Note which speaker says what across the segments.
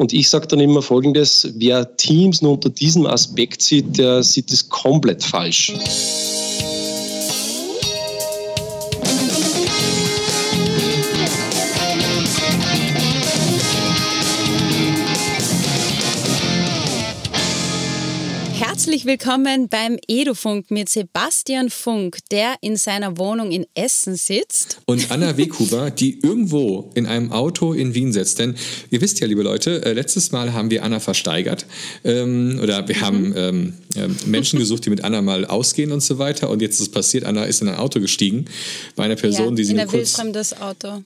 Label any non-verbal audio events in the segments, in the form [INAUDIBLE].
Speaker 1: Und ich sage dann immer Folgendes, wer Teams nur unter diesem Aspekt sieht, der sieht es komplett falsch.
Speaker 2: Herzlich willkommen beim Edufunk mit Sebastian Funk, der in seiner Wohnung in Essen sitzt.
Speaker 3: Und Anna Weghuber, die irgendwo in einem Auto in Wien sitzt. Denn ihr wisst ja, liebe Leute, äh, letztes Mal haben wir Anna versteigert. Ähm, oder wir mhm. haben ähm, äh, Menschen gesucht, die mit Anna mal ausgehen und so weiter. Und jetzt ist es passiert, Anna ist in ein Auto gestiegen bei einer Person,
Speaker 2: ja,
Speaker 3: die sie
Speaker 2: nur
Speaker 3: kurz,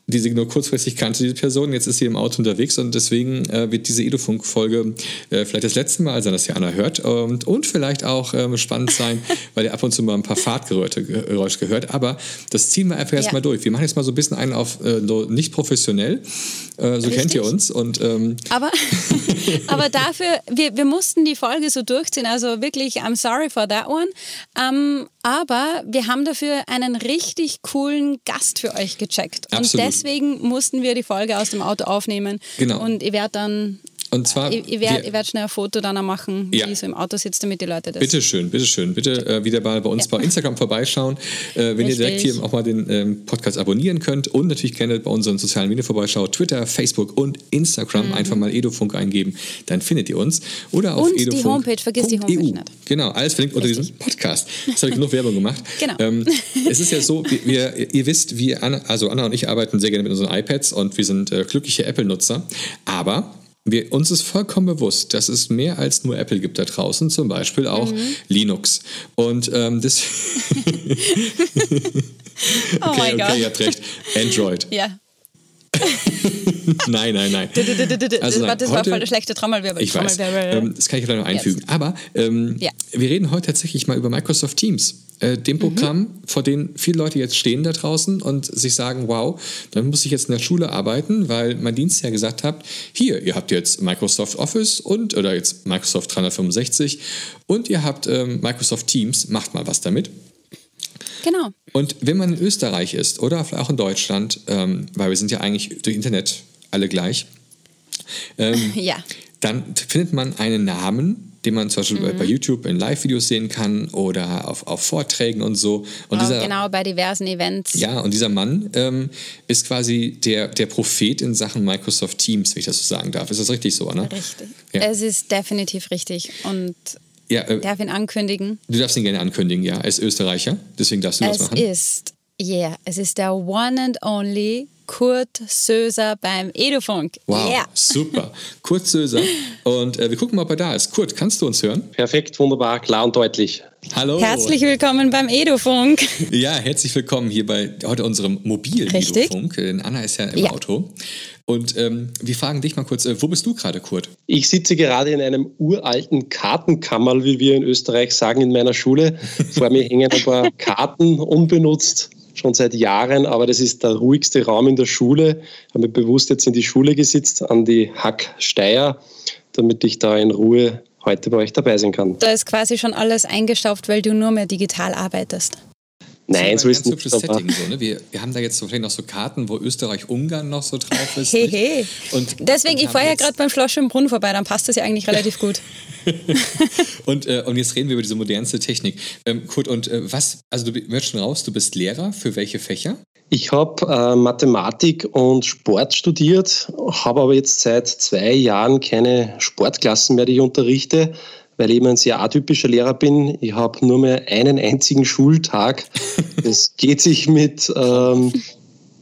Speaker 3: die sie nur kurzfristig kannte, diese Person. Jetzt ist sie im Auto unterwegs und deswegen äh, wird diese Edufunk-Folge äh, vielleicht das letzte Mal sein, dass ihr Anna hört. Und, und vielleicht auch ähm, spannend sein, [LAUGHS] weil ihr ab und zu mal ein paar Fahrtgeräusche gehört. Aber das ziehen wir einfach erstmal ja. durch. Wir machen jetzt mal so ein bisschen einen auf äh, nicht professionell. Äh, so Richtig. kennt ihr uns. Und, ähm
Speaker 2: aber, [LAUGHS] aber dafür, wir, wir mussten die Folge so durchziehen. Also wirklich, I'm sorry for that one. Ähm, aber wir haben dafür einen richtig coolen Gast für euch gecheckt.
Speaker 3: Absolut.
Speaker 2: Und deswegen mussten wir die Folge aus dem Auto aufnehmen.
Speaker 3: Genau.
Speaker 2: Und ihr werdet dann
Speaker 3: und zwar.
Speaker 2: Ich, ich werde werd schnell ein Foto dann machen, ja. wie so im Auto sitze, damit die Leute das.
Speaker 3: Bitte schön, bitte schön. Bitte äh, wieder mal bei uns ja. bei Instagram vorbeischauen. Äh, wenn Richtig. ihr direkt hier auch mal den ähm, Podcast abonnieren könnt und natürlich gerne bei unseren sozialen Medien vorbeischaut, Twitter, Facebook und Instagram, mhm. einfach mal Edofunk eingeben, dann findet ihr uns. Oder auf
Speaker 2: und
Speaker 3: edofunk.
Speaker 2: die Homepage, vergiss die Homepage nicht.
Speaker 3: Genau, alles verlinkt unter diesem Podcast. Jetzt habe ich genug Werbung gemacht. [LAUGHS]
Speaker 2: Genau.
Speaker 3: Ähm, es ist ja so, wir, wir, ihr wisst, wir, Anna, also Anna und ich arbeiten sehr gerne mit unseren iPads und wir sind äh, glückliche Apple-Nutzer. Aber wir, uns ist vollkommen bewusst, dass es mehr als nur Apple gibt da draußen, zum Beispiel auch mhm. Linux. Und ähm, das. [LAUGHS]
Speaker 2: oh [LAUGHS] okay, mein
Speaker 3: okay, ihr habt recht. Android.
Speaker 2: Ja. [LAUGHS]
Speaker 3: nein, nein, nein.
Speaker 2: Also nein, das war voll der schlechte Trommelwirbel.
Speaker 3: Ich weiß. Ähm, das kann ich vielleicht noch einfügen. Yes. Aber ähm, ja. wir reden heute tatsächlich mal über Microsoft Teams. Äh, dem Programm, mhm. vor dem viele Leute jetzt stehen da draußen und sich sagen, wow, dann muss ich jetzt in der Schule arbeiten, weil mein Dienst ja gesagt hat, hier, ihr habt jetzt Microsoft Office und, oder jetzt Microsoft 365 und ihr habt ähm, Microsoft Teams, macht mal was damit.
Speaker 2: Genau.
Speaker 3: Und wenn man in Österreich ist oder auch in Deutschland, ähm, weil wir sind ja eigentlich durch Internet alle gleich, ähm, [LAUGHS]
Speaker 2: ja.
Speaker 3: dann findet man einen Namen, den man zum Beispiel mhm. bei YouTube in Live-Videos sehen kann oder auf, auf Vorträgen und so. Und
Speaker 2: dieser, genau, bei diversen Events.
Speaker 3: Ja, und dieser Mann ähm, ist quasi der, der Prophet in Sachen Microsoft Teams, wenn ich das so sagen darf. Ist das richtig so, ne?
Speaker 2: Richtig. Ja. Es ist definitiv richtig. Und ja, äh, darf ihn ankündigen?
Speaker 3: Du darfst ihn gerne ankündigen, ja. Er ist Österreicher, deswegen darfst du
Speaker 2: es
Speaker 3: das machen.
Speaker 2: Es ist, ja, yeah, es ist der one and only Kurt Söser beim Edufunk.
Speaker 3: Wow,
Speaker 2: yeah.
Speaker 3: super. Kurt Söser. [LAUGHS] Und äh, wir gucken mal, ob er da ist. Kurt, kannst du uns hören?
Speaker 1: Perfekt, wunderbar, klar und deutlich.
Speaker 3: Hallo.
Speaker 2: Herzlich willkommen beim Edufunk.
Speaker 3: Ja, herzlich willkommen hier bei heute unserem mobilen Edufunk. Denn Anna ist ja im ja. Auto. Und ähm, wir fragen dich mal kurz, äh, wo bist du gerade, Kurt?
Speaker 1: Ich sitze gerade in einem uralten Kartenkammerl, wie wir in Österreich sagen, in meiner Schule. Vor mir hängen ein paar [LAUGHS] Karten unbenutzt schon seit Jahren, aber das ist der ruhigste Raum in der Schule. Ich habe bewusst jetzt in die Schule gesitzt, an die Hack Steier, damit ich da in Ruhe heute bei euch dabei sein kann.
Speaker 2: Da ist quasi schon alles eingestaubt, weil du nur mehr digital arbeitest.
Speaker 1: Nein, so ist nicht.
Speaker 3: Setting, so, ne? wir, wir haben da jetzt so vielleicht noch so Karten, wo Österreich-Ungarn noch so drauf ist.
Speaker 2: Hey, hey. Und, Deswegen, ich fahre ja gerade beim Schloss im Brunnen vorbei, dann passt das ja eigentlich relativ gut. [LAUGHS]
Speaker 3: und, äh, und jetzt reden wir über diese modernste Technik. Ähm, Kurt, und äh, was, also du hörst schon raus, du bist Lehrer für welche Fächer?
Speaker 1: Ich habe äh, Mathematik und Sport studiert, habe aber jetzt seit zwei Jahren keine Sportklassen mehr, die ich unterrichte weil ich eben ein sehr atypischer Lehrer bin. Ich habe nur mehr einen einzigen Schultag. Es [LAUGHS] geht sich mit ähm,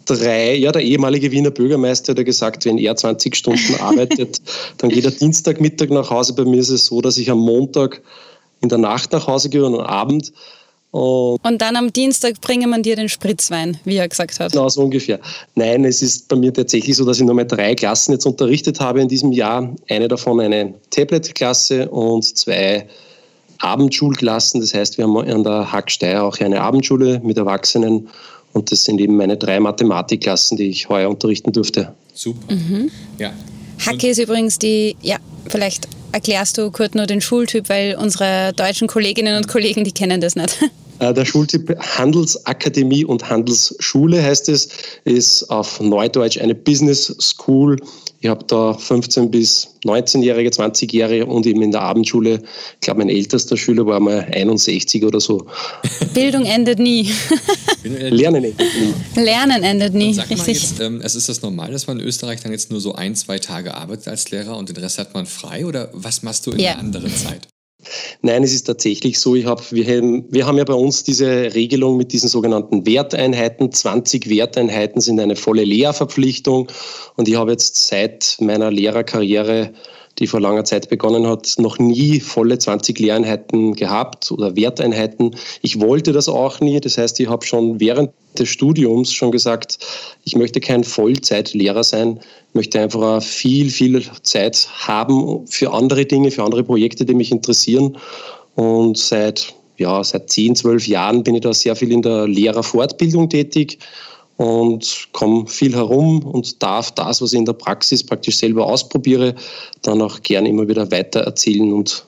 Speaker 1: drei, ja, der ehemalige Wiener Bürgermeister hat gesagt, wenn er 20 Stunden [LAUGHS] arbeitet, dann geht er Dienstagmittag nach Hause. Bei mir ist es so, dass ich am Montag in der Nacht nach Hause gehe und am Abend
Speaker 2: und, und, dann am Dienstag bringen man dir den Spritzwein, wie er gesagt hat.
Speaker 1: Genau, so ungefähr. Nein, es ist bei mir tatsächlich so, dass ich nur mal drei Klassen jetzt unterrichtet habe in diesem Jahr. Eine davon eine Tablet-Klasse und zwei Abendschulklassen. Das heißt, wir haben an der Hacksteier auch eine Abendschule mit Erwachsenen und das sind eben meine drei Mathematikklassen, die ich heuer unterrichten durfte.
Speaker 3: Super. Mhm. Ja.
Speaker 2: Hacke ist übrigens die, ja, vielleicht erklärst du kurz nur den Schultyp, weil unsere deutschen Kolleginnen und Kollegen, die kennen das nicht. [LAUGHS]
Speaker 1: Äh, der Schultyp Handelsakademie und Handelsschule heißt es, ist auf Neudeutsch eine Business School Ich habe da 15 bis 19-Jährige, 20-Jährige und eben in der Abendschule, ich glaube, mein ältester Schüler war mal 61 oder so. [LAUGHS]
Speaker 2: Bildung endet nie.
Speaker 1: Lernen endet nie.
Speaker 2: Lernen endet nie,
Speaker 3: sag richtig. Mal jetzt, ähm, also ist das normal, dass man in Österreich dann jetzt nur so ein, zwei Tage arbeitet als Lehrer und den Rest hat man frei oder was machst du in ja. der anderen Zeit?
Speaker 1: Nein, es ist tatsächlich so. Ich hab, wir, haben, wir haben ja bei uns diese Regelung mit diesen sogenannten Werteinheiten. 20 Werteinheiten sind eine volle Lehrverpflichtung. Und ich habe jetzt seit meiner Lehrerkarriere die vor langer Zeit begonnen hat, noch nie volle 20 Lehreinheiten gehabt oder Werteinheiten. Ich wollte das auch nie. Das heißt, ich habe schon während des Studiums schon gesagt, ich möchte kein Vollzeitlehrer sein, möchte einfach viel, viel Zeit haben für andere Dinge, für andere Projekte, die mich interessieren. Und seit, ja, seit 10, 12 Jahren bin ich da sehr viel in der Lehrerfortbildung tätig und komme viel herum und darf das, was ich in der Praxis praktisch selber ausprobiere, dann auch gern immer wieder weiter erzählen und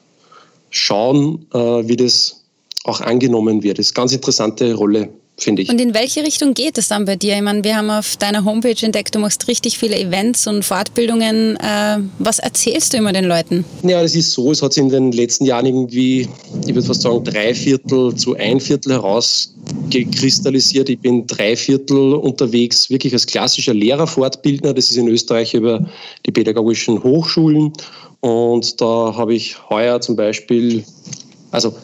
Speaker 1: schauen, äh, wie das auch angenommen wird. Das ist eine ganz interessante Rolle finde ich.
Speaker 2: Und in welche Richtung geht es dann bei dir? Ich meine, wir haben auf deiner Homepage entdeckt, du machst richtig viele Events und Fortbildungen. Äh, was erzählst du immer den Leuten?
Speaker 1: Ja, das ist so, es hat sich in den letzten Jahren irgendwie, ich würde fast sagen, drei Viertel zu ein Viertel herausgekristallisiert. Ich bin drei Viertel unterwegs, wirklich als klassischer Lehrerfortbildner. Das ist in Österreich über die pädagogischen Hochschulen. Und da habe ich heuer zum Beispiel, also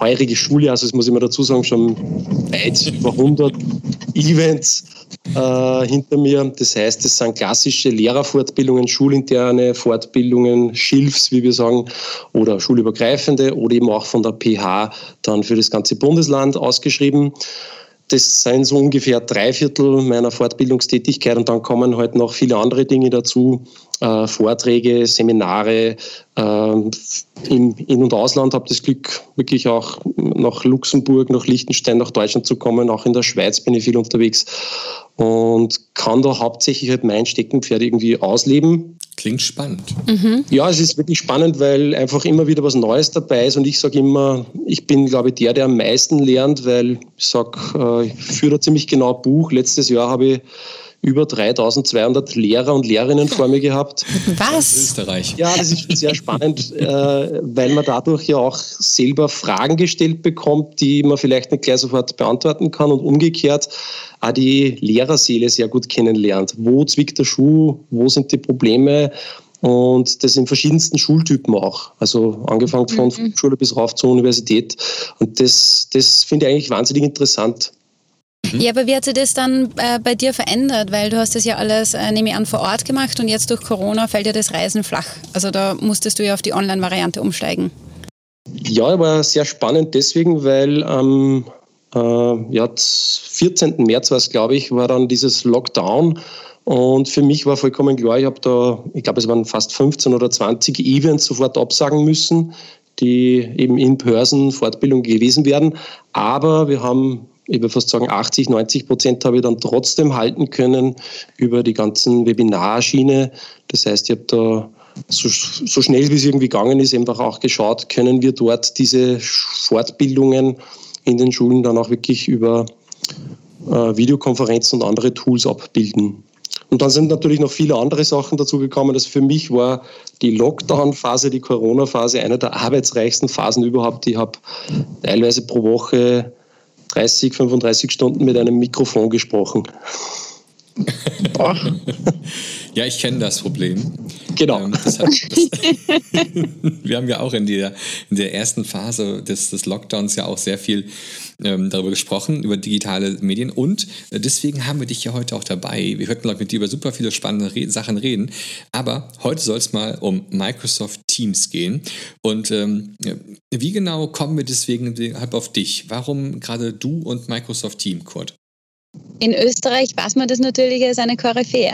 Speaker 1: heurige Schule, also das muss ich mal dazu sagen, schon weit über 100 Events äh, hinter mir. Das heißt, es sind klassische Lehrerfortbildungen, schulinterne Fortbildungen, Schilfs, wie wir sagen, oder schulübergreifende oder eben auch von der PH dann für das ganze Bundesland ausgeschrieben. Das sind so ungefähr drei Viertel meiner Fortbildungstätigkeit und dann kommen halt noch viele andere Dinge dazu, äh, Vorträge, Seminare äh, im In- und Ausland. Habe das Glück, wirklich auch nach Luxemburg, nach Liechtenstein, nach Deutschland zu kommen. Auch in der Schweiz bin ich viel unterwegs und kann da hauptsächlich halt mein Steckenpferd irgendwie ausleben.
Speaker 3: Klingt spannend.
Speaker 1: Mhm. Ja, es ist wirklich spannend, weil einfach immer wieder was Neues dabei ist und ich sage immer, ich bin, glaube ich, der, der am meisten lernt, weil ich sage, äh, ich führe da ziemlich genau Buch. Letztes Jahr habe ich über 3200 Lehrer und Lehrerinnen vor mir gehabt.
Speaker 2: Was?
Speaker 3: Österreich.
Speaker 1: Ja, das ist sehr spannend, äh, weil man dadurch ja auch selber Fragen gestellt bekommt, die man vielleicht nicht gleich sofort beantworten kann und umgekehrt auch die Lehrerseele sehr gut kennenlernt. Wo zwickt der Schuh? Wo sind die Probleme? Und das in verschiedensten Schultypen auch. Also angefangen von mhm. Schule bis rauf zur Universität. Und das, das finde ich eigentlich wahnsinnig interessant.
Speaker 2: Mhm. Ja, aber wie hat sich das dann äh, bei dir verändert? Weil du hast das ja alles, äh, nehme ich an, vor Ort gemacht und jetzt durch Corona fällt ja das Reisen flach. Also da musstest du ja auf die Online-Variante umsteigen.
Speaker 1: Ja, war sehr spannend deswegen, weil am ähm, äh, ja, 14. März war es, glaube ich, war dann dieses Lockdown. Und für mich war vollkommen klar, ich habe da, ich glaube, es waren fast 15 oder 20 Events sofort absagen müssen, die eben in Person Fortbildung gewesen wären. Aber wir haben ich würde fast sagen 80, 90 Prozent habe ich dann trotzdem halten können über die ganzen Webinarschiene. Das heißt, ich habe da so, so schnell wie es irgendwie gegangen ist, einfach auch geschaut, können wir dort diese Fortbildungen in den Schulen dann auch wirklich über äh, Videokonferenzen und andere Tools abbilden. Und dann sind natürlich noch viele andere Sachen dazu gekommen. Also für mich war die Lockdown-Phase, die Corona-Phase eine der arbeitsreichsten Phasen überhaupt. Ich habe teilweise pro Woche 30, 35 Stunden mit einem Mikrofon gesprochen. [LAUGHS]
Speaker 3: ja, ich kenne das Problem.
Speaker 1: Genau. Ähm, das hat, das, [LAUGHS]
Speaker 3: wir haben ja auch in der, in der ersten Phase des, des Lockdowns ja auch sehr viel ähm, darüber gesprochen, über digitale Medien. Und äh, deswegen haben wir dich ja heute auch dabei. Wir könnten mit dir über super viele spannende Re Sachen reden. Aber heute soll es mal um Microsoft Teams gehen. Und ähm, wie genau kommen wir deswegen halt auf dich? Warum gerade du und Microsoft Team, Kurt?
Speaker 2: In Österreich weiß man das natürlich als eine Koryphäe.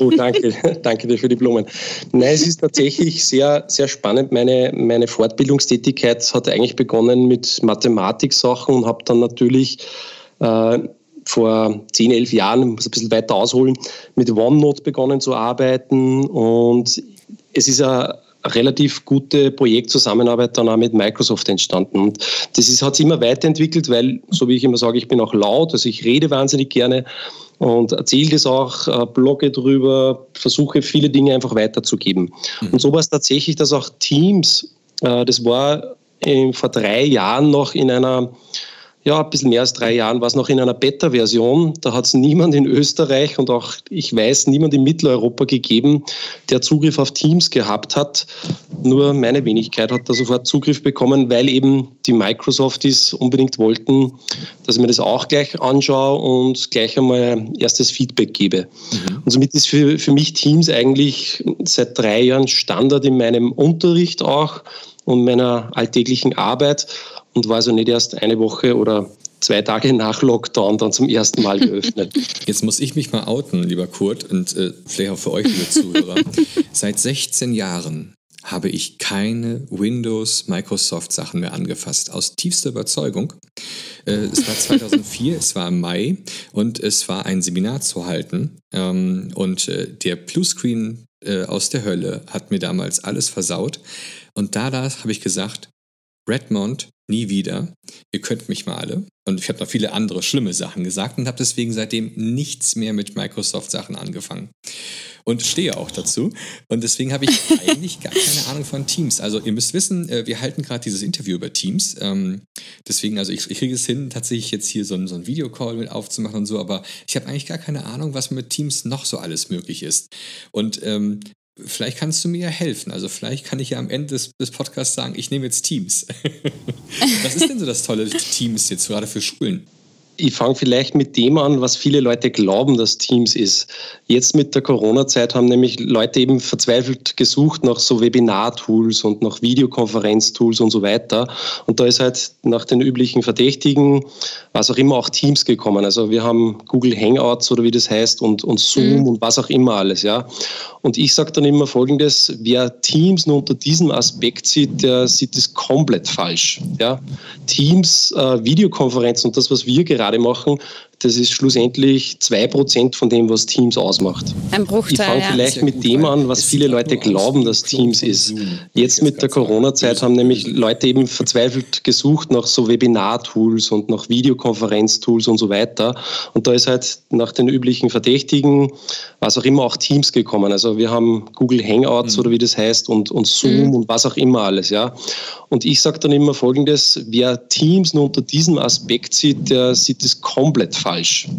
Speaker 1: Oh, danke, [LAUGHS] danke dir für die Blumen. Nein, es ist tatsächlich sehr, sehr spannend. Meine, meine Fortbildungstätigkeit hat eigentlich begonnen mit Mathematiksachen und habe dann natürlich äh, vor 10, 11 Jahren, muss ein bisschen weiter ausholen, mit OneNote begonnen zu arbeiten. Und es ist ein relativ gute Projektzusammenarbeit dann auch mit Microsoft entstanden. Und das ist, hat sich immer weiterentwickelt, weil, so wie ich immer sage, ich bin auch laut, also ich rede wahnsinnig gerne. Und erzähle das auch, äh, blogge drüber, versuche viele Dinge einfach weiterzugeben. Mhm. Und so war es tatsächlich, dass auch Teams, äh, das war vor drei Jahren noch in einer ja, ein bisschen mehr als drei Jahren war es noch in einer Beta-Version. Da hat es niemand in Österreich und auch, ich weiß, niemand in Mitteleuropa gegeben, der Zugriff auf Teams gehabt hat. Nur meine Wenigkeit hat da sofort Zugriff bekommen, weil eben die Microsofties unbedingt wollten, dass ich mir das auch gleich anschaue und gleich einmal erstes Feedback gebe. Mhm. Und somit ist für, für mich Teams eigentlich seit drei Jahren Standard in meinem Unterricht auch und meiner alltäglichen Arbeit und war also nicht erst eine Woche oder zwei Tage nach Lockdown dann zum ersten Mal geöffnet. [LAUGHS]
Speaker 3: Jetzt muss ich mich mal outen, lieber Kurt, und äh, vielleicht auch für euch, liebe Zuhörer. [LAUGHS] Seit 16 Jahren habe ich keine Windows, Microsoft Sachen mehr angefasst. Aus tiefster Überzeugung. Äh, es war 2004, es war im Mai und es war ein Seminar zu halten. Ähm, und äh, der Bluescreen äh, aus der Hölle hat mir damals alles versaut. Und da habe ich gesagt, Redmond, nie wieder. Ihr könnt mich mal alle. Und ich habe noch viele andere schlimme Sachen gesagt und habe deswegen seitdem nichts mehr mit Microsoft-Sachen angefangen. Und stehe auch dazu. Und deswegen habe ich [LAUGHS] eigentlich gar keine Ahnung von Teams. Also ihr müsst wissen, äh, wir halten gerade dieses Interview über Teams. Ähm, deswegen, also ich, ich kriege es hin, tatsächlich jetzt hier so ein, so ein Videocall mit aufzumachen und so, aber ich habe eigentlich gar keine Ahnung, was mit Teams noch so alles möglich ist. Und ähm, vielleicht kannst du mir ja helfen. Also vielleicht kann ich ja am Ende des, des Podcasts sagen, ich nehme jetzt Teams. [LAUGHS] Was ist denn so das tolle Teams jetzt gerade für Schulen?
Speaker 1: Ich fange vielleicht mit dem an, was viele Leute glauben, dass Teams ist. Jetzt mit der Corona-Zeit haben nämlich Leute eben verzweifelt gesucht nach so Webinar-Tools und nach Videokonferenz-Tools und so weiter. Und da ist halt nach den üblichen Verdächtigen, was auch immer, auch Teams gekommen. Also wir haben Google Hangouts oder wie das heißt und, und Zoom mhm. und was auch immer alles, ja. Und ich sage dann immer Folgendes, wer Teams nur unter diesem Aspekt sieht, der sieht es komplett falsch. Ja? Teams, äh, Videokonferenz und das, was wir gerade machen, das ist schlussendlich zwei Prozent von dem, was Teams ausmacht.
Speaker 2: Ein Bruchteil.
Speaker 1: Ich fange vielleicht ja. mit dem an, was viele Leute glauben, dass Teams ist. Jetzt mit der Corona-Zeit haben nämlich Leute eben verzweifelt gesucht nach so Webinar-Tools und nach Videokonferenz-Tools und so weiter. Und da ist halt nach den üblichen Verdächtigen, was auch immer, auch Teams gekommen. Also wir haben Google Hangouts mhm. oder wie das heißt und, und Zoom mhm. und was auch immer alles, ja. Und ich sage dann immer Folgendes, wer Teams nur unter diesem Aspekt sieht, der sieht es komplett falsch.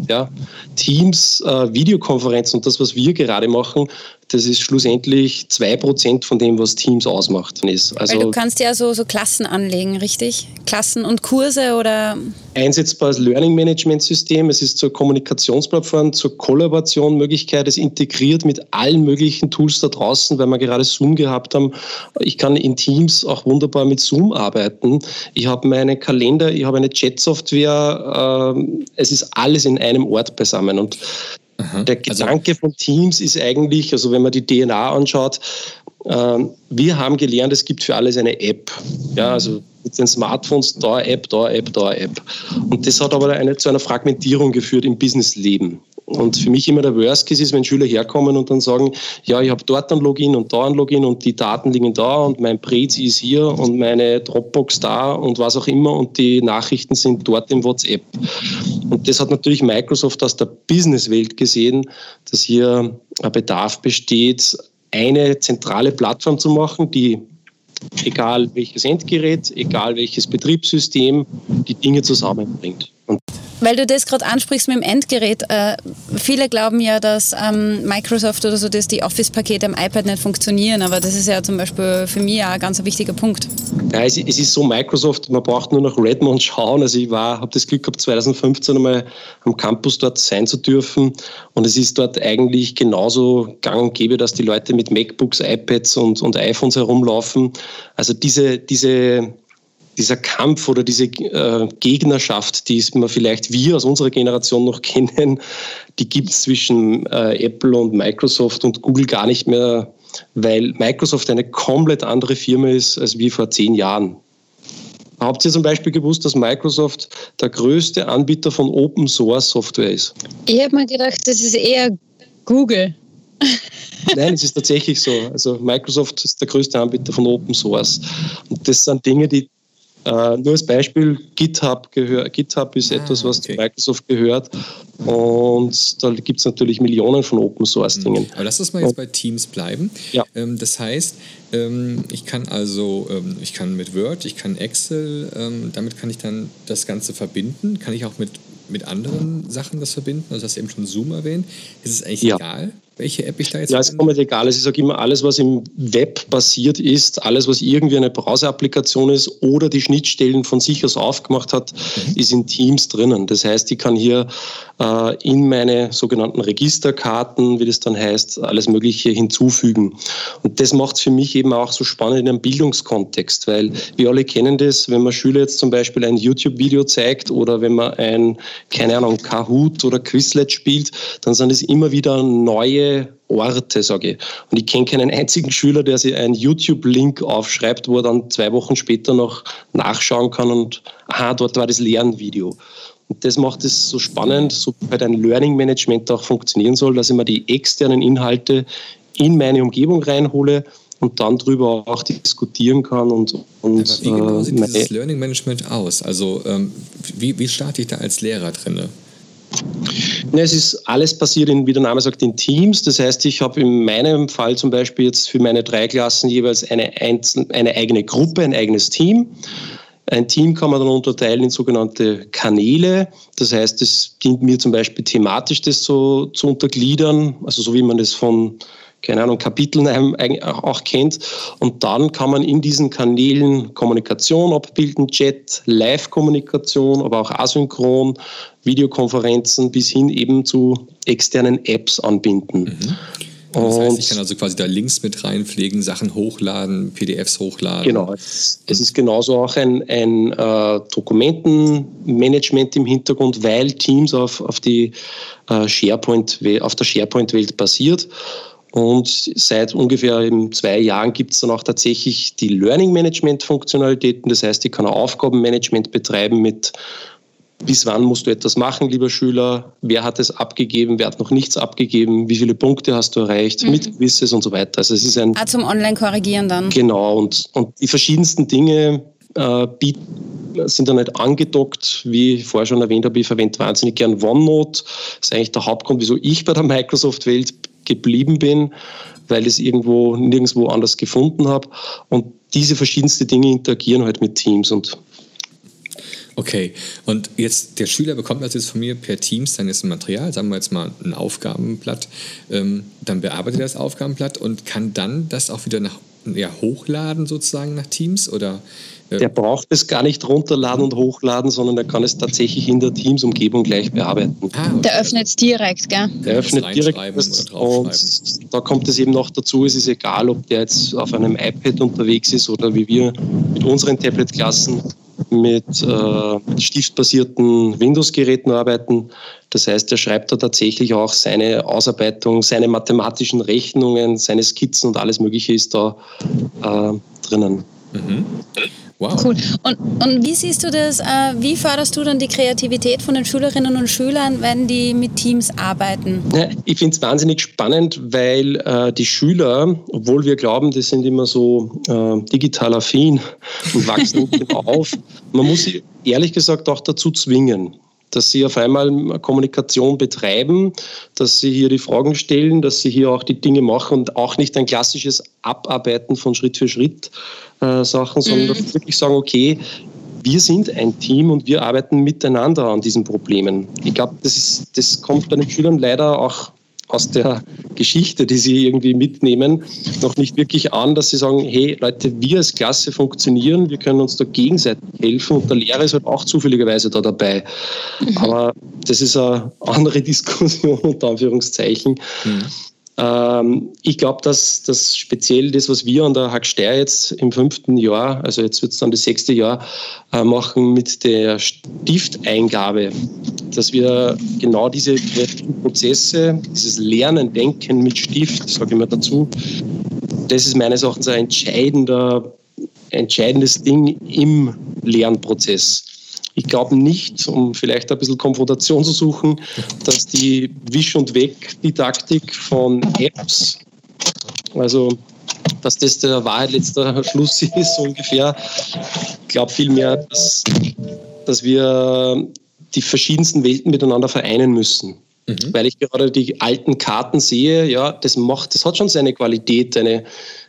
Speaker 1: Ja? Teams, äh, Videokonferenzen und das, was wir gerade machen, das ist schlussendlich 2% von dem, was Teams ausmacht.
Speaker 2: Also Weil du kannst ja so, so Klassen anlegen, richtig? Klassen und Kurse oder?
Speaker 1: Einsetzbares Learning Management System. Es ist zur Kommunikationsplattform, zur Kollaboration Möglichkeit. Es integriert mit allen möglichen Tools da draußen, weil wir gerade Zoom gehabt haben. Ich kann in Teams auch wunderbar mit Zoom arbeiten. Ich habe meine Kalender, ich habe eine Chat-Software. Ähm, es ist alles in einem Ort beisammen. Und Aha, der also Gedanke also von Teams ist eigentlich, also wenn man die DNA anschaut, äh, wir haben gelernt, es gibt für alles eine App. Ja, also mit den Smartphones da App, da App, da App. Und das hat aber eine, zu einer Fragmentierung geführt im Businessleben. Und für mich immer der Worst Case ist, wenn Schüler herkommen und dann sagen, ja, ich habe dort ein Login und da ein Login und die Daten liegen da und mein Prezi ist hier und meine Dropbox da und was auch immer und die Nachrichten sind dort im WhatsApp. Und das hat natürlich Microsoft aus der Businesswelt gesehen, dass hier ein Bedarf besteht, eine zentrale Plattform zu machen, die egal welches Endgerät, egal welches Betriebssystem, die Dinge zusammenbringt. Und
Speaker 2: weil du das gerade ansprichst mit dem Endgerät. Äh, viele glauben ja, dass ähm, Microsoft oder so, dass die Office-Pakete am iPad nicht funktionieren, aber das ist ja zum Beispiel für mich auch ein ganz wichtiger Punkt.
Speaker 1: Ja, es, es ist so Microsoft, man braucht nur nach Redmond schauen. Also ich war, habe das Glück gehabt, 2015 einmal am Campus dort sein zu dürfen und es ist dort eigentlich genauso gang und gäbe, dass die Leute mit MacBooks, iPads und, und iPhones herumlaufen. Also diese, diese dieser Kampf oder diese äh, Gegnerschaft, die man vielleicht wir aus unserer Generation noch [LAUGHS] kennen, die gibt es zwischen äh, Apple und Microsoft und Google gar nicht mehr, weil Microsoft eine komplett andere Firma ist als wie vor zehn Jahren. Habt ihr zum Beispiel gewusst, dass Microsoft der größte Anbieter von Open Source Software ist?
Speaker 2: Ich habe mir gedacht, das ist eher Google. [LAUGHS]
Speaker 1: Nein, es ist tatsächlich so. Also Microsoft ist der größte Anbieter von Open Source. Und das sind Dinge, die Äh, nur als Beispiel, GitHub, gehör, GitHub ist ah, etwas, was okay. zu Microsoft gehört. Und da gibt es natürlich Millionen von Open Source mhm. Dingen.
Speaker 3: Aber lass uns mal jetzt bei Teams bleiben. Ja. Ähm, das heißt, ähm, ich kann also, ähm, ich kann mit Word, ich kann Excel, ähm, damit kann ich dann das Ganze verbinden. Kann ich auch mit, mit anderen Sachen das verbinden? Also hast du eben schon Zoom erwähnt. Ist es eigentlich ja. egal? Welche App ich da jetzt
Speaker 1: Ja, es ist komplett egal. Also ich sage immer, alles, was im Web basiert ist, alles, was irgendwie eine Browser-Applikation ist oder die Schnittstellen von sich aus aufgemacht hat, mhm. ist in Teams drinnen. Das heißt, ich kann hier äh, in meine sogenannten Registerkarten, wie das dann heißt, alles Mögliche hinzufügen. Und das macht es für mich eben auch so spannend in einem Bildungskontext, weil wir alle kennen das, wenn man Schüler jetzt zum Beispiel ein YouTube-Video zeigt oder wenn man ein, keine Ahnung, Kahoot oder Quizlet spielt, dann sind es immer wieder neue Orte, sage ich. Und ich kenne keinen einzigen Schüler, der sich einen YouTube-Link aufschreibt, wo er dann zwei Wochen später noch nachschauen kann und, aha, dort war das Lernvideo. Und das macht es so spannend, so halt ein Learning Management auch funktionieren soll, dass ich mir die externen Inhalte in meine Umgebung reinhole und dann darüber auch diskutieren kann. Und, und,
Speaker 3: Aber wie genau sieht äh, dieses Learning Management aus? Also ähm, wie, wie starte ich da als Lehrer drin?
Speaker 1: Es ist alles passiert, in, wie der Name sagt, in Teams. Das heißt, ich habe in meinem Fall zum Beispiel jetzt für meine drei Klassen jeweils eine, einzelne, eine eigene Gruppe, ein eigenes Team. Ein Team kann man dann unterteilen in sogenannte Kanäle. Das heißt, es dient mir zum Beispiel thematisch, das so zu untergliedern, also so wie man das von keine Ahnung, Kapiteln auch kennt. Und dann kann man in diesen Kanälen Kommunikation abbilden, Chat, Live-Kommunikation, aber auch asynchron, Videokonferenzen bis hin eben zu externen Apps anbinden. Mhm.
Speaker 3: Das heißt, ich kann also quasi da Links mit reinpflegen, Sachen hochladen, PDFs hochladen.
Speaker 1: Genau. Es ist genauso auch ein, ein äh, Dokumentenmanagement im Hintergrund, weil Teams auf, auf, die, äh, SharePoint, auf der SharePoint-Welt basiert. Und seit ungefähr zwei Jahren gibt es dann auch tatsächlich die Learning Management Funktionalitäten. Das heißt, ich kann ein Aufgabenmanagement betreiben mit bis wann musst du etwas machen, lieber Schüler? Wer hat es abgegeben? Wer hat noch nichts abgegeben? Wie viele Punkte hast du erreicht? Mhm. Mit Quizzes und so weiter. Also es ist ein
Speaker 2: ah, zum Online-Korrigieren dann.
Speaker 1: Genau und, und die verschiedensten Dinge äh, sind dann nicht angedockt, wie ich vorher schon erwähnt habe, ich verwende wahnsinnig gern OneNote. Das ist eigentlich der Hauptgrund, wieso ich bei der Microsoft-Welt geblieben bin, weil ich es irgendwo nirgendwo anders gefunden habe. Und diese verschiedensten Dinge interagieren halt mit Teams und
Speaker 3: Okay, und jetzt der Schüler bekommt also jetzt von mir per Teams dann jetzt ein Material, sagen wir jetzt mal ein Aufgabenblatt, ähm, dann bearbeitet er das Aufgabenblatt und kann dann das auch wieder nach, ja, hochladen sozusagen nach Teams oder
Speaker 1: der braucht es gar nicht runterladen und hochladen, sondern der kann es tatsächlich in der Teams-Umgebung gleich bearbeiten.
Speaker 2: Ah, okay. Der öffnet es direkt, gell?
Speaker 1: Der öffnet direkt das, und da kommt es eben noch dazu, es ist egal, ob der jetzt auf einem iPad unterwegs ist oder wie wir mit unseren Tablet-Klassen mit äh, stiftbasierten Windows-Geräten arbeiten. Das heißt, er schreibt da tatsächlich auch seine Ausarbeitung, seine mathematischen Rechnungen, seine Skizzen und alles Mögliche ist da äh, drinnen. Mhm.
Speaker 2: Wow. Cool. Und, und wie siehst du das? Äh, wie förderst du dann die Kreativität von den Schülerinnen und Schülern, wenn die mit Teams arbeiten?
Speaker 1: Ich finde es wahnsinnig spannend, weil äh, die Schüler, obwohl wir glauben, die sind immer so äh, digital affin und wachsen [LAUGHS] auf, man muss sie ehrlich gesagt auch dazu zwingen dass sie auf einmal Kommunikation betreiben, dass sie hier die Fragen stellen, dass sie hier auch die Dinge machen und auch nicht ein klassisches Abarbeiten von Schritt für Schritt äh, Sachen, sondern mhm. wirklich sagen, okay, wir sind ein Team und wir arbeiten miteinander an diesen Problemen. Ich glaube, das, das kommt bei den Schülern leider auch aus der Geschichte, die sie irgendwie mitnehmen, noch nicht wirklich an, dass sie sagen, hey Leute, wir als Klasse funktionieren, wir können uns da gegenseitig helfen und der Lehrer ist halt auch zufälligerweise da dabei. Mhm. Aber das ist eine andere [LAUGHS] Diskussion unter Anführungszeichen. Mhm. Ähm, ich glaube, dass das speziell das, was wir an der Hacksteier jetzt im fünften Jahr, also jetzt wird es dann das sechste Jahr, äh, machen mit der Stifteingabe, dass wir genau diese Prozesse, dieses Lernen, Denken mit Stift, sage ich mal dazu, das ist meines Erachtens ein entscheidender, entscheidendes Ding im Lernprozess. Ich glaube nicht, um vielleicht ein bisschen Konfrontation zu suchen, dass die Wisch- und Weg-Didaktik von Apps, also dass das der Wahrheit letzter Schluss [LAUGHS] ist, so ungefähr. Ich glaube vielmehr, dass, dass wir die verschiedensten Welten miteinander vereinen müssen. Mhm. Weil ich gerade die alten Karten sehe, ja, das macht, das hat schon seine Qualität, eine,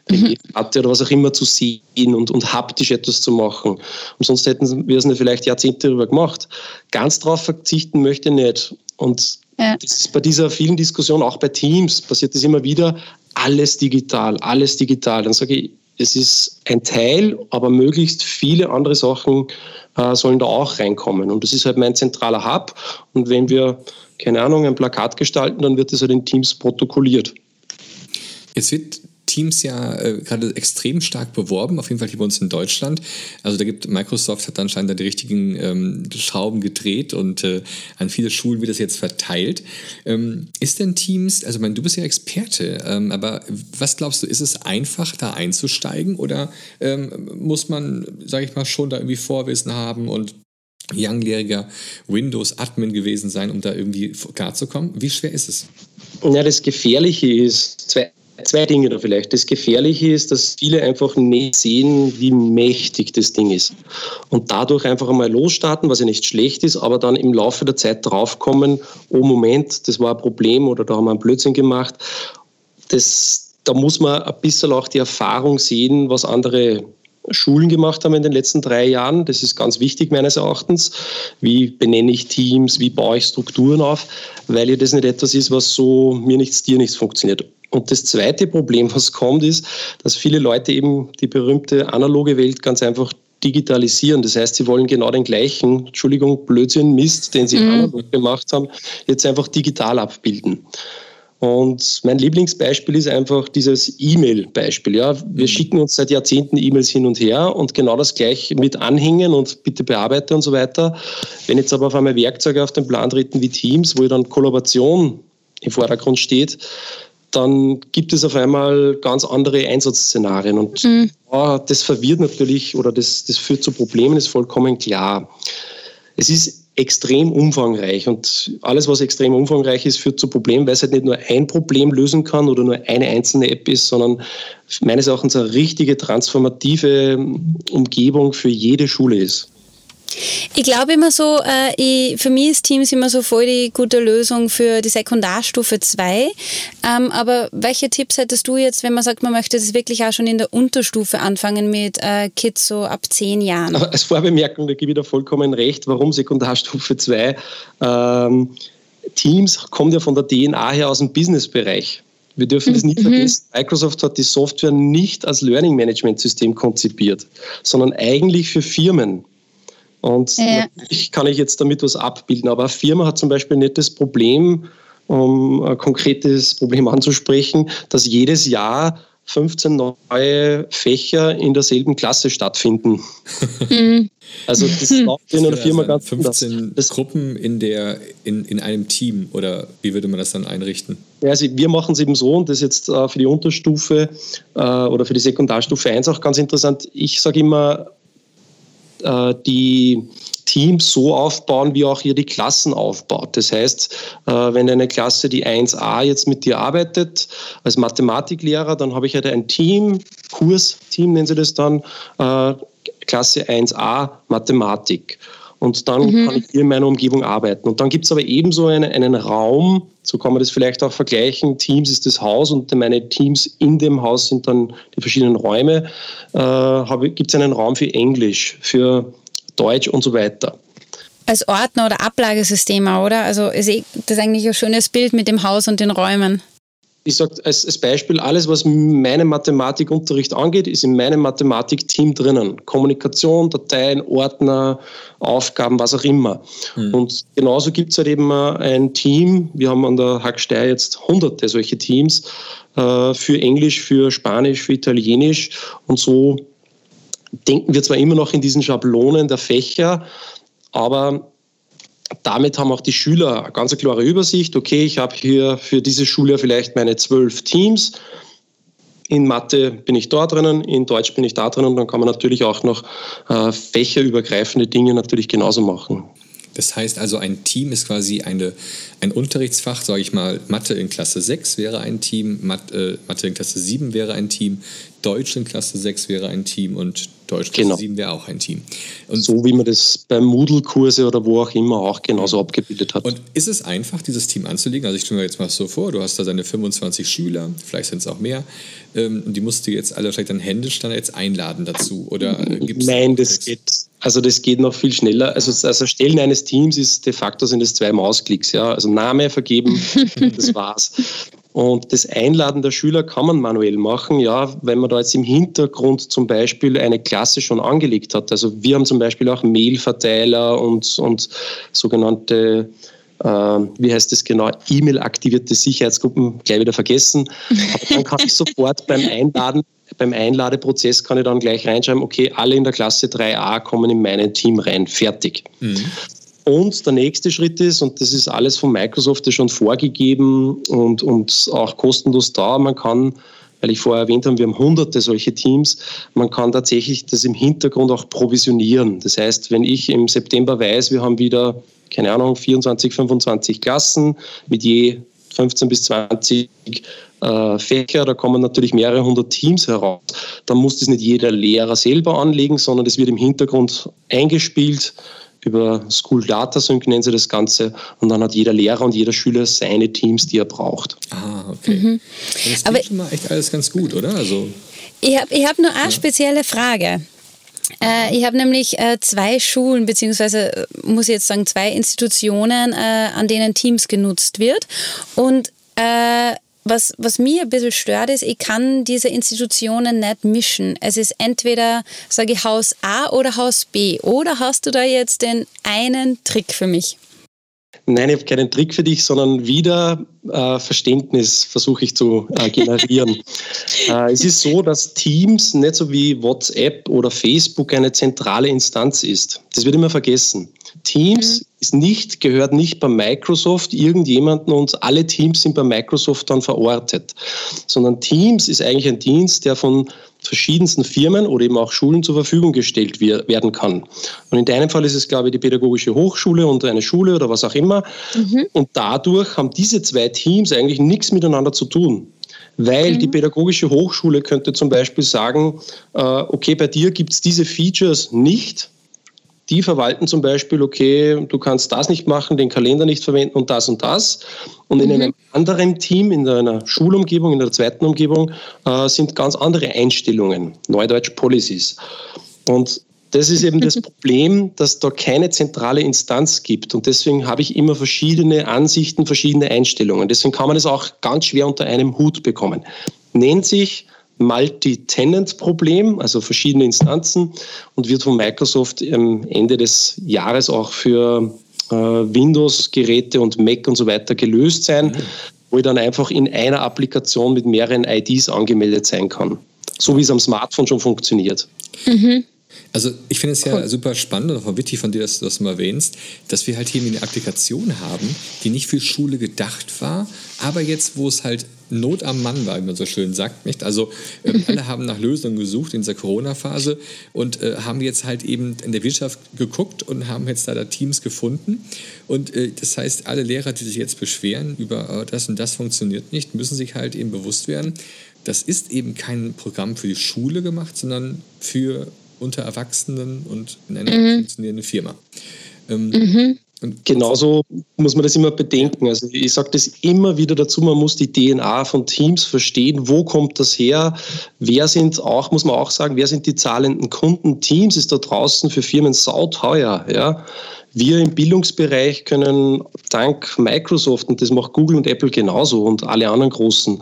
Speaker 1: eine Karte oder was auch immer zu sehen und, und haptisch etwas zu machen. Und sonst hätten wir es nicht vielleicht Jahrzehnte darüber gemacht. Ganz darauf verzichten möchte ich nicht. Und ja. das ist bei dieser vielen Diskussion, auch bei Teams, passiert das immer wieder, alles digital, alles digital. Dann sage ich, es ist ein Teil, aber möglichst viele andere Sachen äh, sollen da auch reinkommen. Und das ist halt mein zentraler Hub. Und wenn wir, keine Ahnung, ein Plakat gestalten, dann wird das halt in Teams protokolliert.
Speaker 3: Jetzt wird Teams ja äh, gerade extrem stark beworben, auf jeden Fall hier bei uns in Deutschland. Also da gibt Microsoft hat anscheinend die richtigen ähm, Schrauben gedreht und äh, an viele Schulen wird das jetzt verteilt. Ähm, ist denn Teams, also ich meine, du bist ja Experte, ähm, aber was glaubst du, ist es einfach da einzusteigen oder ähm, muss man, sage ich mal, schon da irgendwie Vorwissen haben und langjähriger Windows-Admin gewesen sein, um da irgendwie klarzukommen? Wie schwer ist es?
Speaker 1: Ja, das Gefährliche ist, zwei Zwei Dinge da vielleicht. Das Gefährliche ist, dass viele einfach nicht sehen, wie mächtig das Ding ist. Und dadurch einfach einmal losstarten, was ja nicht schlecht ist, aber dann im Laufe der Zeit draufkommen, oh Moment, das war ein Problem oder da haben wir einen Blödsinn gemacht. Das, da muss man ein bisschen auch die Erfahrung sehen, was andere Schulen gemacht haben in den letzten drei Jahren. Das ist ganz wichtig meines Erachtens. Wie benenne ich Teams, wie baue ich Strukturen auf, weil ja das nicht etwas ist, was so mir nichts, dir nichts funktioniert. Und das zweite Problem, was kommt, ist, dass viele Leute eben die berühmte analoge Welt ganz einfach digitalisieren. Das heißt, sie wollen genau den gleichen, Entschuldigung, Blödsinn, Mist, den sie mhm. analog gemacht haben, jetzt einfach digital abbilden. Und mein Lieblingsbeispiel ist einfach dieses E-Mail-Beispiel. Ja, wir mhm. schicken uns seit Jahrzehnten E-Mails hin und her und genau das gleich mit Anhängen und bitte bearbeite und so weiter. Wenn jetzt aber auf einmal Werkzeuge auf den Plan treten wie Teams, wo dann Kollaboration im Vordergrund steht, dann gibt es auf einmal ganz andere Einsatzszenarien. Und mhm. ja, das verwirrt natürlich oder das, das führt zu Problemen, ist vollkommen klar. Es ist extrem umfangreich und alles, was extrem umfangreich ist, führt zu Problemen, weil es halt nicht nur ein Problem lösen kann oder nur eine einzelne App ist, sondern meines Erachtens eine richtige transformative Umgebung für jede Schule ist.
Speaker 2: Ich glaube immer so, äh, ich, für mich ist Teams immer so voll die gute Lösung für die Sekundarstufe 2. Ähm, aber welche Tipps hättest du jetzt, wenn man sagt, man möchte das wirklich auch schon in der Unterstufe anfangen mit äh, Kids so ab 10 Jahren?
Speaker 1: Als Vorbemerkung, da gebe ich dir vollkommen recht, warum Sekundarstufe 2? Ähm, Teams kommt ja von der DNA her aus dem Businessbereich. Wir dürfen das nie mhm. vergessen. Microsoft hat die Software nicht als Learning Management System konzipiert, sondern eigentlich für Firmen. Und ja. natürlich kann ich jetzt damit was abbilden, aber eine Firma hat zum Beispiel nicht das Problem, um ein konkretes Problem [LAUGHS] anzusprechen, dass jedes Jahr 15 neue Fächer in derselben Klasse stattfinden. Mhm.
Speaker 3: Also das läuft in einer Firma ganz 15 das, Gruppen in, der, in, in einem Team oder wie würde man das dann einrichten?
Speaker 1: Ja, also wir machen es eben so und das ist jetzt äh, für die Unterstufe äh, oder für die Sekundarstufe 1 auch ganz interessant. Ich sage immer, äh, die Teams so aufbauen, wie auch hier die Klassen aufbaut. Das heißt, äh, wenn eine Klasse, die 1a jetzt mit dir arbeitet, als Mathematiklehrer, dann habe ich halt ein Team, Kursteam nennen sie das dann, äh, Klasse 1a Mathematik. Und dann mhm. kann ich hier in meiner Umgebung arbeiten. Und dann gibt es aber ebenso einen, einen Raum, so kann man das vielleicht auch vergleichen. Teams ist das Haus und meine Teams in dem Haus sind dann die verschiedenen Räume. Äh, gibt es einen Raum für Englisch, für Deutsch und so weiter.
Speaker 2: Als Ordner oder Ablagesystem, oder? Also ist eh, das eigentlich ein schönes Bild mit dem Haus und den Räumen
Speaker 1: ich sage als, als, Beispiel, alles, was meinen Mathematikunterricht angeht, ist in meinem Mathematikteam drinnen. Kommunikation, Dateien, Ordner, Aufgaben, was auch immer. Mhm. Und genauso gibt es halt eben ein Team, wir haben an der Hacksteier jetzt hunderte solche Teams äh, für Englisch, für Spanisch, für Italienisch. Und so denken wir zwar immer noch in diesen Schablonen der Fächer, aber damit haben auch die Schüler eine ganz klare Übersicht. Okay, ich habe hier für diese Schule vielleicht meine zwölf Teams. In Mathe bin ich da drinnen, in Deutsch bin ich da drinnen. Dann kann man natürlich auch noch äh, fächerübergreifende Dinge natürlich genauso machen.
Speaker 3: Das heißt also, ein Team ist quasi eine, ein Unterrichtsfach, sage ich mal, Mathe in Klasse 6 wäre ein Team, Mathe, äh, Mathe in Klasse 7 wäre ein Team, Deutsch in Klasse 6 wäre ein Team und Deutsch Klasse genau. 7 wäre auch ein Team.
Speaker 1: Und so wie man das beim Moodle-Kurse oder wo auch immer auch genauso ja. abgebildet hat.
Speaker 3: Und ist es einfach, dieses Team anzulegen? Also ich stelle mir jetzt mal so vor, du hast da deine 25 Schüler, vielleicht sind es auch mehr, ähm, und die musst du jetzt alle vielleicht dann händisch dann jetzt einladen dazu? Oder
Speaker 1: äh, gibt's Nein, das geht, also das geht noch viel schneller. Also das Erstellen eines Teams ist de facto sind es zwei Mausklicks, ja. Also Name vergeben, [LAUGHS] das war's. Und das Einladen der Schüler kann man manuell machen, ja, wenn man da jetzt im Hintergrund zum Beispiel eine Klasse schon angelegt hat. Also wir haben zum Beispiel auch Mailverteiler und, und sogenannte, äh, wie heißt das genau, E-Mail-aktivierte Sicherheitsgruppen, gleich wieder vergessen. Aber dann kann ich sofort beim Einladen, beim Einladeprozess kann ich dann gleich reinschreiben, okay, alle in der Klasse 3a kommen in mein Team rein, fertig. Mhm. Und der nächste Schritt ist, und das ist alles von Microsoft schon vorgegeben und, und auch kostenlos da, man kann, weil ich vorher erwähnt habe, wir haben hunderte solche Teams, man kann tatsächlich das im Hintergrund auch provisionieren. Das heißt, wenn ich im September weiß, wir haben wieder, keine Ahnung, 24, 25 Klassen mit je 15 bis 20 äh, Fächer, da kommen natürlich mehrere hundert Teams heraus. Dann muss das nicht jeder Lehrer selber anlegen, sondern das wird im Hintergrund eingespielt über School Data Sync nennen sie das Ganze. Und dann hat jeder Lehrer und jeder Schüler seine Teams, die er braucht.
Speaker 3: Ah, okay. Mhm. Das klingt schon mal echt alles ganz gut, oder? Also,
Speaker 2: ich habe ich hab nur eine ja. spezielle Frage. Äh, ich habe nämlich äh, zwei Schulen, beziehungsweise äh, muss ich jetzt sagen, zwei Institutionen, äh, an denen Teams genutzt wird. Und äh, was, was mir ein bisschen stört, ist, ich kann diese Institutionen nicht mischen. Es ist entweder, sage ich, Haus A oder Haus B. Oder hast du da jetzt den einen Trick für mich?
Speaker 1: Nein, ich habe keinen Trick für dich, sondern wieder äh, Verständnis versuche ich zu äh, generieren. [LAUGHS] äh, es ist so, dass Teams nicht so wie WhatsApp oder Facebook eine zentrale Instanz ist. Das wird immer vergessen. Teams mhm. ist nicht, gehört nicht bei Microsoft irgendjemanden und alle Teams sind bei Microsoft dann verortet, sondern Teams ist eigentlich ein Dienst, der von verschiedensten Firmen oder eben auch Schulen zur Verfügung gestellt werden kann. Und in deinem Fall ist es, glaube ich, die Pädagogische Hochschule und eine Schule oder was auch immer. Mhm. Und dadurch haben diese zwei Teams eigentlich nichts miteinander zu tun. Weil mhm. die Pädagogische Hochschule könnte zum Beispiel sagen, äh, okay, bei dir gibt es diese Features nicht, die verwalten zum Beispiel, okay, du kannst das nicht machen, den Kalender nicht verwenden und das und das. Und in mhm. einem anderen Team, in einer Schulumgebung, in der zweiten Umgebung, äh, sind ganz andere Einstellungen, Neudeutsch Policies. Und das ist eben das Problem, dass da keine zentrale Instanz gibt. Und deswegen habe ich immer verschiedene Ansichten, verschiedene Einstellungen. Deswegen kann man es auch ganz schwer unter einem Hut bekommen. Nennt sich Multi-Tenant-Problem, also verschiedene Instanzen und wird von Microsoft am Ende des Jahres auch für äh, Windows-Geräte und Mac und so weiter gelöst sein, mhm. wo ich dann einfach in einer Applikation mit mehreren IDs angemeldet sein kann. So wie es am Smartphone schon funktioniert.
Speaker 3: Mhm. Also ich finde es ja cool. super spannend und auch wichtig von dir, dass du das mal erwähnst, dass wir halt hier eine Applikation haben, die nicht für Schule gedacht war, aber jetzt, wo es halt Not am Mann war, wie man so schön sagt, nicht? Also äh, [LAUGHS] alle haben nach Lösungen gesucht in dieser Corona-Phase und äh, haben jetzt halt eben in der Wirtschaft geguckt und haben jetzt da, da Teams gefunden. Und äh, das heißt, alle Lehrer, die sich jetzt beschweren über äh, das und das funktioniert nicht, müssen sich halt eben bewusst werden, das ist eben kein Programm für die Schule gemacht, sondern für unter Erwachsenen und in einer mhm. funktionierenden Firma. Ähm, mhm.
Speaker 1: Und genauso muss man das immer bedenken. Also ich sage das immer wieder dazu, man muss die DNA von Teams verstehen. Wo kommt das her? Wer sind auch, muss man auch sagen, wer sind die zahlenden Kunden? Teams ist da draußen für Firmen sauteuer. Ja? Wir im Bildungsbereich können dank Microsoft, und das macht Google und Apple genauso und alle anderen großen,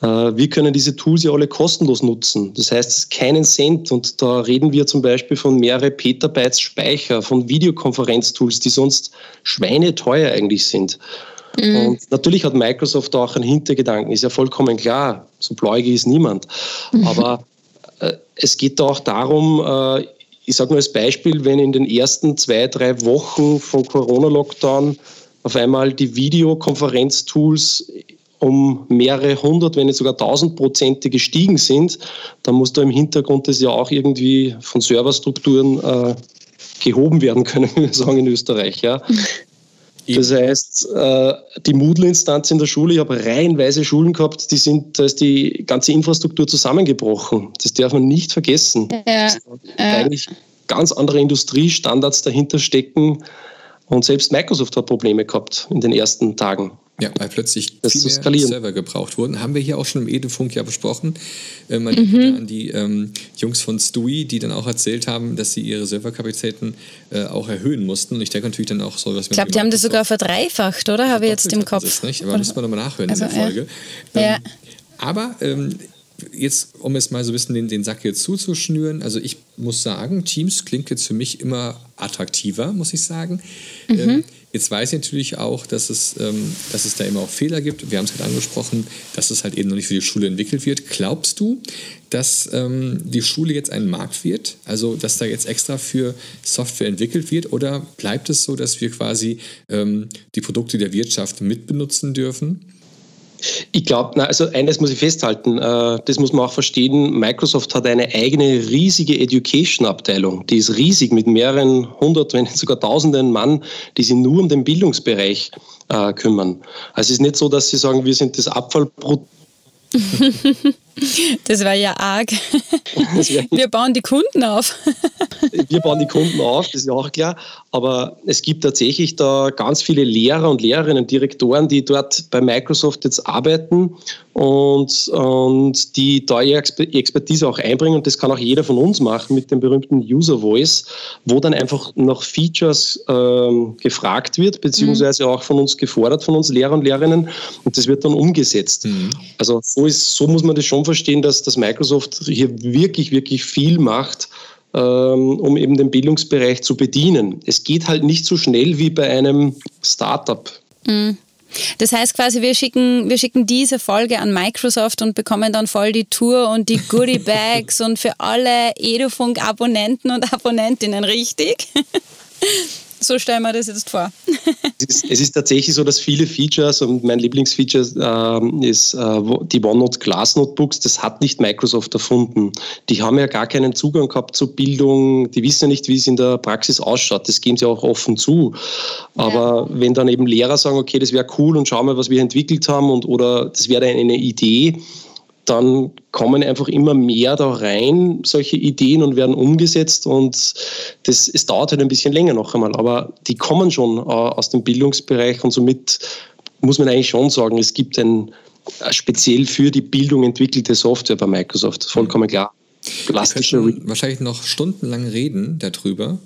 Speaker 1: wir können diese Tools ja alle kostenlos nutzen. Das heißt, keinen Cent. Und da reden wir zum Beispiel von mehrere Petabytes Speicher, von Videokonferenztools, die sonst schweineteuer eigentlich sind. Mhm. Und natürlich hat Microsoft auch einen Hintergedanken, ist ja vollkommen klar. So bläugig ist niemand. Mhm. Aber äh, es geht da auch darum, äh, ich sage nur als Beispiel, wenn in den ersten zwei, drei Wochen von Corona-Lockdown auf einmal die Videokonferenztools um mehrere hundert, wenn nicht sogar tausend Prozent gestiegen sind, dann muss da im Hintergrund das ja auch irgendwie von Serverstrukturen äh, gehoben werden können, [LAUGHS] wie wir sagen in Österreich. Ja. Das heißt, äh, die Moodle-Instanz in der Schule, ich habe reihenweise Schulen gehabt, die sind, da ist die ganze Infrastruktur zusammengebrochen. Das darf man nicht vergessen. Ja. Eigentlich ganz andere Industriestandards dahinter stecken. Und selbst Microsoft hat Probleme gehabt in den ersten Tagen.
Speaker 3: Ja, weil plötzlich das viel mehr Server gebraucht wurden. Haben wir hier auch schon im Edefunk ja besprochen. Äh, man mhm. an die ähm, Jungs von Stui, die dann auch erzählt haben, dass sie ihre Serverkapazitäten äh, auch erhöhen mussten. Und ich denke natürlich dann auch so was
Speaker 2: Ich glaube, die haben das sogar verdreifacht, oder? Habe ich jetzt im Kopf. Das
Speaker 3: nicht, aber müssen wir nochmal nachhören also, in der Folge.
Speaker 2: Ja. Ähm,
Speaker 3: ja. Aber ähm, jetzt, um es mal so ein bisschen den, den Sack jetzt zuzuschnüren, also ich muss sagen, Teams klingt jetzt für mich immer attraktiver, muss ich sagen. Mhm. Ähm, jetzt weiß ich natürlich auch, dass es, ähm, dass es da immer auch Fehler gibt. Wir haben es gerade angesprochen, dass es halt eben noch nicht für die Schule entwickelt wird. Glaubst du, dass ähm, die Schule jetzt ein Markt wird? Also, dass da jetzt extra für Software entwickelt wird? Oder bleibt es so, dass wir quasi ähm, die Produkte der Wirtschaft mitbenutzen dürfen?
Speaker 1: Ich glaube, also eines muss ich festhalten, äh, das muss man auch verstehen, Microsoft hat eine eigene riesige Education-Abteilung, die ist riesig mit mehreren hundert, wenn nicht sogar tausenden Mann, die sich nur um den Bildungsbereich äh, kümmern. Also es ist nicht so, dass sie sagen, wir sind das Abfallprodukt [LAUGHS]
Speaker 2: Das war ja arg. Wir bauen die Kunden auf.
Speaker 1: Wir bauen die Kunden auf, das ist ja auch klar. Aber es gibt tatsächlich da ganz viele Lehrer und Lehrerinnen, Direktoren, die dort bei Microsoft jetzt arbeiten und, und die da ihre Expertise auch einbringen. Und das kann auch jeder von uns machen mit dem berühmten User Voice, wo dann einfach nach Features ähm, gefragt wird, beziehungsweise mhm. auch von uns gefordert, von uns Lehrer und Lehrerinnen. Und das wird dann umgesetzt. Mhm. Also so, ist, so muss man das schon verstehen, dass, dass Microsoft hier wirklich, wirklich viel macht, ähm, um eben den Bildungsbereich zu bedienen. Es geht halt nicht so schnell wie bei einem Startup.
Speaker 2: Mhm. Das heißt quasi, wir schicken, wir schicken diese Folge an Microsoft und bekommen dann voll die Tour und die Goodie [LAUGHS] Bags und für alle Edufunk-Abonnenten und Abonnentinnen richtig. So stellen wir das jetzt vor.
Speaker 1: es, ist, es ist tatsächlich so, dass viele Features und mein Lieblingsfeature äh, ist äh, die OneNote Glass Notebooks, das hat nicht Microsoft erfunden. Die haben ja gar keinen Zugang gehabt zur Bildung, die wissen ja nicht, wie es in der Praxis ausschaut. Das geben sie auch offen zu. Aber ja. wenn dann eben Lehrer sagen, okay, das wäre cool und schau mal, was wir entwickelt haben und oder das wäre eine Idee, dann kommen einfach immer mehr da rein, solche Ideen und werden umgesetzt und das, es dauert halt ein bisschen länger noch einmal, aber die kommen schon äh, aus dem Bildungsbereich und somit muss man eigentlich schon sagen, es gibt ein äh, speziell für die Bildung entwickelte Software bei Microsoft, vollkommen klar.
Speaker 3: Wir wahrscheinlich noch stundenlang reden darüber.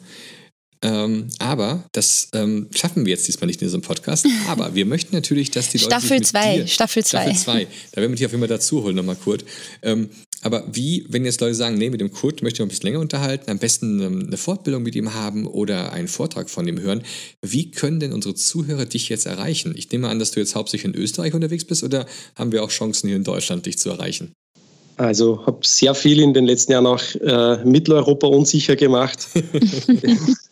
Speaker 3: Ähm, aber das ähm, schaffen wir jetzt diesmal nicht in diesem Podcast. [LAUGHS] Aber wir möchten natürlich, dass die
Speaker 2: Leute. Staffel 2. Staffel 2.
Speaker 3: Staffel 2. Da werden wir dich auf jeden Fall dazu holen, nochmal Kurt. Ähm, aber wie, wenn jetzt Leute sagen, nee, mit dem Kurt möchte ich noch ein bisschen länger unterhalten, am besten ähm, eine Fortbildung mit ihm haben oder einen Vortrag von ihm hören, wie können denn unsere Zuhörer dich jetzt erreichen? Ich nehme an, dass du jetzt hauptsächlich in Österreich unterwegs bist oder haben wir auch Chancen hier in Deutschland, dich zu erreichen?
Speaker 1: Also habe sehr viel in den letzten Jahren auch äh, Mitteleuropa unsicher gemacht. [LAUGHS] [LAUGHS]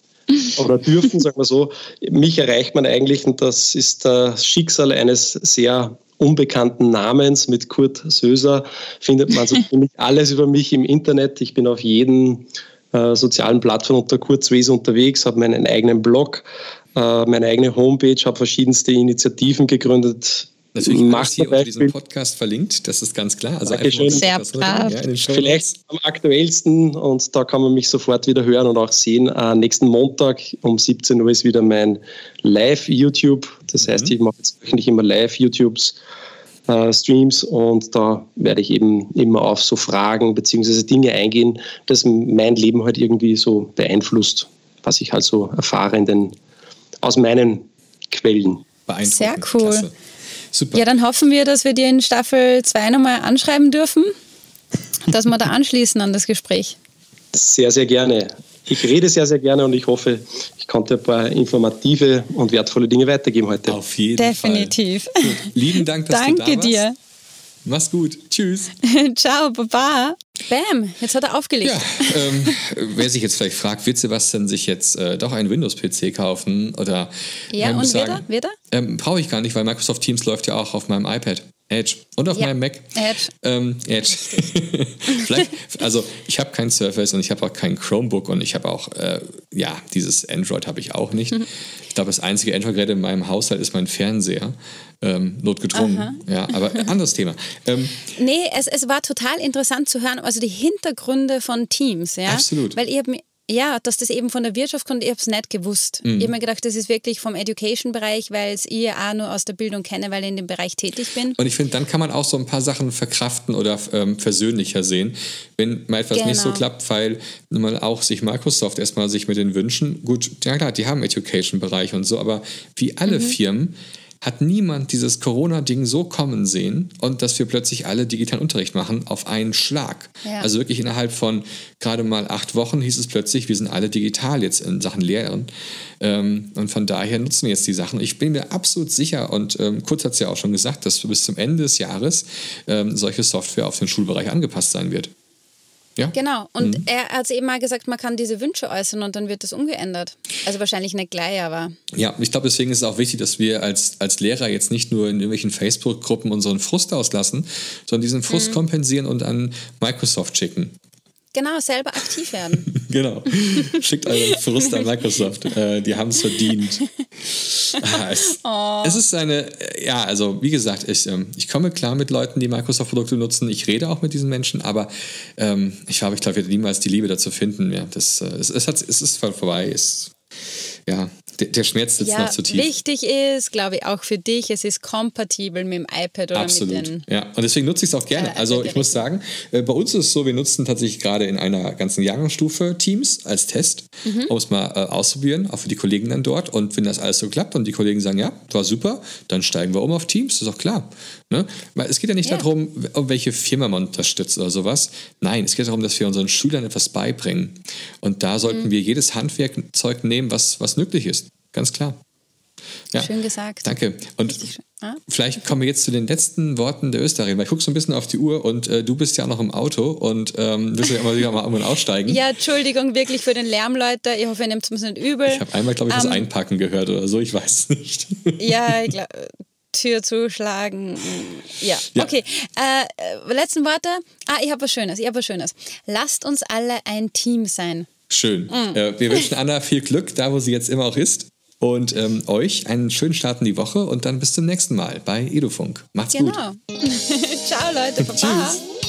Speaker 1: oder [LAUGHS] dürfen, sagen wir so. Mich erreicht man eigentlich, und das ist das Schicksal eines sehr unbekannten Namens mit Kurt Söser, findet man so [LAUGHS] ziemlich alles über mich im Internet. Ich bin auf jeden äh, sozialen Plattform unter Kurt Söser unterwegs, habe meinen eigenen Blog, äh, meine eigene Homepage, habe verschiedenste Initiativen gegründet,
Speaker 3: Natürlich macht hier unter diesem Podcast verlinkt, das ist ganz klar.
Speaker 2: Also einfach Sehr brav.
Speaker 1: Ja, Vielleicht am aktuellsten und da kann man mich sofort wieder hören und auch sehen. Äh, nächsten Montag um 17 Uhr ist wieder mein Live-YouTube. Das heißt, mhm. ich mache jetzt wöchentlich immer Live-YouTubes. Äh, Streams und da werde ich eben immer auf so Fragen bzw. Dinge eingehen, das mein Leben halt irgendwie so beeinflusst, was ich halt so erfahre in den, aus meinen Quellen.
Speaker 2: Sehr cool. Klasse. Super. Ja, dann hoffen wir, dass wir dir in Staffel 2 nochmal anschreiben dürfen, dass wir da anschließen an das Gespräch.
Speaker 1: Sehr, sehr gerne. Ich rede sehr, sehr gerne und ich hoffe, ich konnte ein paar informative und wertvolle Dinge weitergeben heute.
Speaker 3: Auf jeden
Speaker 2: Definitiv.
Speaker 3: Fall. Definitiv. Lieben Dank, dass
Speaker 2: Danke
Speaker 3: du da warst.
Speaker 2: Danke dir.
Speaker 3: Mach's gut. Tschüss. [LAUGHS]
Speaker 2: Ciao, Baba. Bam, jetzt hat er aufgelegt.
Speaker 3: Ja, ähm, wer sich jetzt vielleicht fragt, wird Sebastian sich jetzt äh, doch einen Windows-PC kaufen? Oder,
Speaker 2: ja, und sagen, wird er? Wird er?
Speaker 3: Ähm, Brauche ich gar nicht, weil Microsoft Teams läuft ja auch auf meinem iPad. Edge. Und auf ja. meinem Mac. Edge. Ähm, Edge. [LAUGHS] Vielleicht, also ich habe kein Surface und ich habe auch kein Chromebook und ich habe auch, äh, ja, dieses Android habe ich auch nicht. Mhm. Ich glaube, das einzige Android-Gerät in meinem Haushalt ist mein Fernseher. Ähm, notgedrungen. Aha. Ja, aber [LAUGHS] anderes Thema. Ähm,
Speaker 2: nee, es, es war total interessant zu hören, also die Hintergründe von Teams. Ja?
Speaker 3: Absolut.
Speaker 2: Weil ich habe ja, dass das eben von der Wirtschaft kommt, ich habe es nicht gewusst. Mhm. Ich habe mir gedacht, das ist wirklich vom Education-Bereich, weil es ich auch nur aus der Bildung kenne, weil ich in dem Bereich tätig bin.
Speaker 3: Und ich finde, dann kann man auch so ein paar Sachen verkraften oder ähm, versöhnlicher sehen, wenn mal etwas genau. nicht so genau. klappt, weil man auch sich Microsoft erstmal sich mit den Wünschen, gut, ja klar, die haben Education-Bereich und so, aber wie alle mhm. Firmen hat niemand dieses Corona-Ding so kommen sehen und dass wir plötzlich alle digitalen Unterricht machen auf einen Schlag. Ja. Also wirklich innerhalb von gerade mal acht Wochen hieß es plötzlich, wir sind alle digital jetzt in Sachen Lehren. Ähm, und von daher nutzen wir jetzt die Sachen. Ich bin mir absolut sicher und ähm, Kurz hat es ja auch schon gesagt, dass bis zum Ende des Jahres ähm, solche Software auf den Schulbereich angepasst sein wird. Ja?
Speaker 2: Genau. Und mhm. er hat eben mal gesagt, man kann diese Wünsche äußern und dann wird das umgeändert. Also wahrscheinlich nicht gleich, aber.
Speaker 3: Ja, ich glaube, deswegen ist es auch wichtig, dass wir als, als Lehrer jetzt nicht nur in irgendwelchen Facebook-Gruppen unseren Frust auslassen, sondern diesen Frust mhm. kompensieren und an Microsoft schicken.
Speaker 2: Genau, selber aktiv werden. [LAUGHS]
Speaker 3: genau. Schickt euren Frust an Microsoft. Äh, die haben es verdient. Ah, [LAUGHS] es, oh. es, ist eine, ja, also wie gesagt, ich, ähm, ich komme klar mit Leuten, die Microsoft-Produkte nutzen. Ich rede auch mit diesen Menschen, aber ähm, ich habe, ich glaube, ich werde niemals die Liebe dazu finden. Ja, das, äh, es, es, hat, es ist vorbei. Es, ja, der, der Schmerz sitzt ja, noch zu tief.
Speaker 2: Wichtig ist, glaube ich, auch für dich, es ist kompatibel mit dem iPad oder
Speaker 3: Absolut.
Speaker 2: mit den.
Speaker 3: Ja, und deswegen nutze ich es auch gerne. Also ich muss sagen, äh, bei uns ist es so, wir nutzen tatsächlich gerade in einer ganzen Jahrgangsstufe Teams als Test, mhm. um es mal äh, auszuprobieren, auch für die Kollegen dann dort. Und wenn das alles so klappt und die Kollegen sagen, ja, war super, dann steigen wir um auf Teams, ist auch klar. Ne? Weil es geht ja nicht ja. darum, welche Firma man unterstützt oder sowas. Nein, es geht darum, dass wir unseren Schülern etwas beibringen. Und da sollten mhm. wir jedes Handwerkzeug nehmen, was, was nützlich ist. Ganz klar.
Speaker 2: Ja. Schön gesagt.
Speaker 3: Danke. Und ah? vielleicht kommen wir jetzt zu den letzten Worten der Österreicher, weil ich gucke so ein bisschen auf die Uhr und äh, du bist ja noch im Auto und ähm, willst ja immer wieder mal irgendwann aussteigen. [LAUGHS]
Speaker 2: Ja, Entschuldigung wirklich für den Lärm, Leute. Ich hoffe, ihr nehmt es nicht übel.
Speaker 3: Ich habe einmal, glaube ich, um, das ähm, Einpacken gehört oder so, ich weiß es nicht.
Speaker 2: Ja, [LAUGHS] ich glaube. Tür zuschlagen. Ja, ja. okay. Äh, letzten Worte. Ah, ich habe was Schönes. Ich habe was Schönes. Lasst uns alle ein Team sein.
Speaker 3: Schön. Mm. Äh, wir wünschen Anna viel Glück, da wo sie jetzt immer auch ist. Und ähm, euch einen schönen Start in die Woche und dann bis zum nächsten Mal bei Edufunk. Macht's genau. gut. [LAUGHS]
Speaker 2: Ciao, Leute. Baba. Tschüss.